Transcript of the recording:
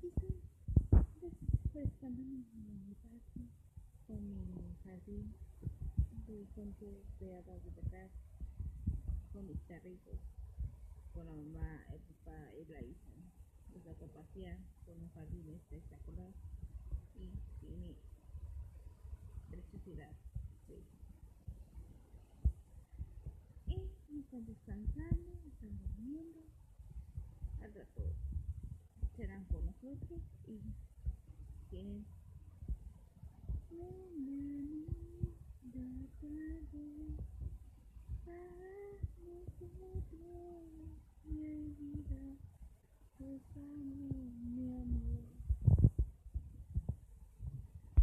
pues en mi patio con mi jardín de fuentes de agua de verdad con mis perritos con la mamá, el papá y la hija nos saca a con un jardín espectacular y tiene preciosidad sí. y están descansando están durmiendo al rato serán con nosotros y